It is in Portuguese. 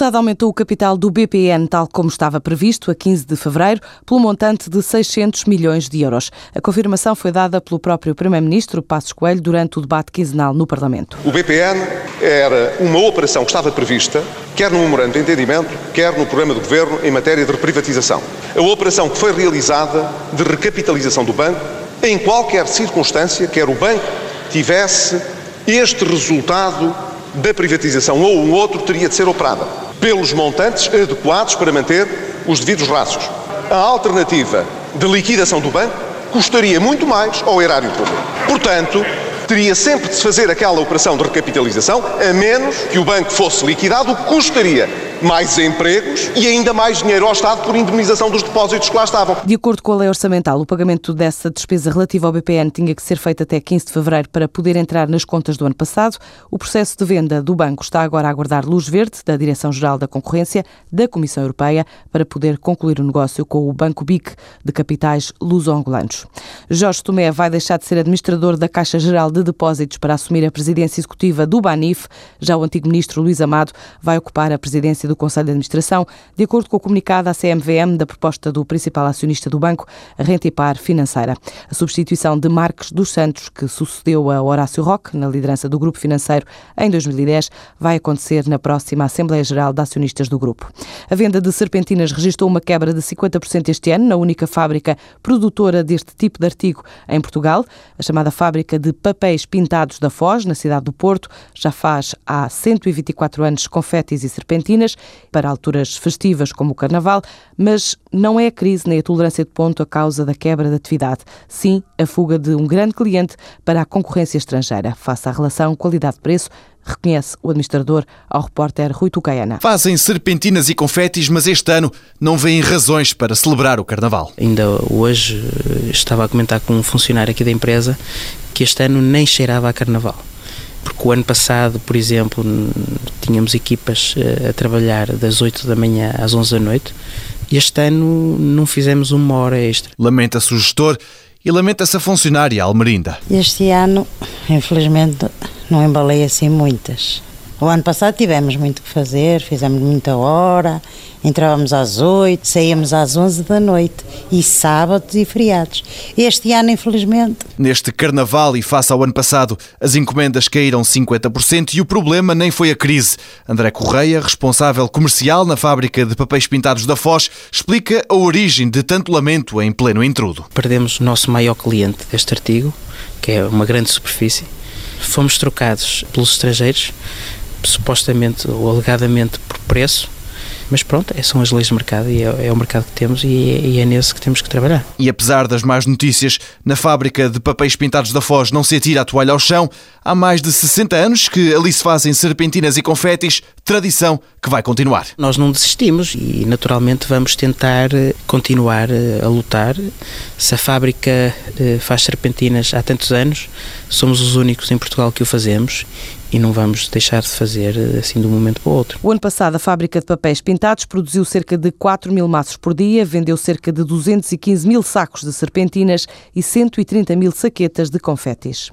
deputado aumentou o capital do BPN, tal como estava previsto, a 15 de fevereiro, pelo montante de 600 milhões de euros. A confirmação foi dada pelo próprio Primeiro-Ministro, Passos Coelho, durante o debate quinzenal no Parlamento. O BPN era uma operação que estava prevista, quer no memorando de entendimento, quer no programa do Governo em matéria de reprivatização. A operação que foi realizada de recapitalização do banco, em qualquer circunstância, quer o banco tivesse este resultado da privatização ou um outro teria de ser operada pelos montantes adequados para manter os devidos rastros. A alternativa de liquidação do banco custaria muito mais ao erário público. Portanto, teria sempre de se fazer aquela operação de recapitalização, a menos que o banco fosse liquidado, o que custaria mais empregos e ainda mais dinheiro ao Estado por indemnização dos depósitos que lá estavam. De acordo com a lei orçamental, o pagamento dessa despesa relativa ao BPN tinha que ser feito até 15 de fevereiro para poder entrar nas contas do ano passado. O processo de venda do banco está agora a aguardar luz verde da Direção-Geral da Concorrência da Comissão Europeia para poder concluir o negócio com o Banco BIC de capitais luso-angolanos. Jorge Tomé vai deixar de ser administrador da Caixa Geral de Depósitos para assumir a presidência executiva do BANIF. Já o antigo ministro Luís Amado vai ocupar a presidência do Conselho de Administração, de acordo com o comunicado à CMVM da proposta do principal acionista do banco, a Rentipar Financeira. A substituição de Marques dos Santos, que sucedeu a Horácio Roque na liderança do grupo financeiro em 2010, vai acontecer na próxima Assembleia Geral de Acionistas do grupo. A venda de serpentinas registrou uma quebra de 50% este ano na única fábrica produtora deste tipo de artigo em Portugal, a chamada fábrica de papéis pintados da Foz, na cidade do Porto, já faz há 124 anos confetes e serpentinas para alturas festivas como o Carnaval, mas não é a crise nem a tolerância de ponto a causa da quebra da atividade, sim a fuga de um grande cliente para a concorrência estrangeira. Face à relação qualidade-preço, reconhece o administrador ao repórter Rui Tucaiana. Fazem serpentinas e confetes, mas este ano não vêm razões para celebrar o Carnaval. Ainda hoje eh, estava a comentar com um funcionário aqui da empresa que este ano nem cheirava a Carnaval porque o ano passado, por exemplo, tínhamos equipas eh, a trabalhar das 8 da manhã às 11 da noite e este ano não fizemos uma hora extra. Lamenta-se o gestor e lamenta-se a funcionária Almerinda. Este ano, infelizmente, não embalei assim muitas. O ano passado tivemos muito que fazer, fizemos muita hora, entrávamos às 8, saíamos às 11 da noite, e sábados e feriados. Este ano, infelizmente. Neste carnaval e face ao ano passado, as encomendas caíram 50% e o problema nem foi a crise. André Correia, responsável comercial na fábrica de papéis pintados da Foz, explica a origem de tanto lamento em pleno intrudo. Perdemos o nosso maior cliente deste artigo, que é uma grande superfície. Fomos trocados pelos estrangeiros supostamente ou alegadamente por preço, mas pronto, é, são as leis do mercado e é, é o mercado que temos e é, e é, nesse que temos que trabalhar. E apesar das más notícias, na fábrica de papéis pintados da Foz não se atira a toalha ao chão, há mais de 60 anos que ali se fazem serpentinas e confetes, tradição que vai continuar. Nós não desistimos e naturalmente vamos tentar eh, continuar eh, a lutar. Se a fábrica eh, faz serpentinas há tantos anos, somos os únicos em Portugal que o fazemos e não vamos deixar de fazer assim de um momento para o outro. O ano passado, a fábrica de papéis pintados produziu cerca de 4 mil maços por dia, vendeu cerca de 215 mil sacos de serpentinas e 130 mil saquetas de confetes.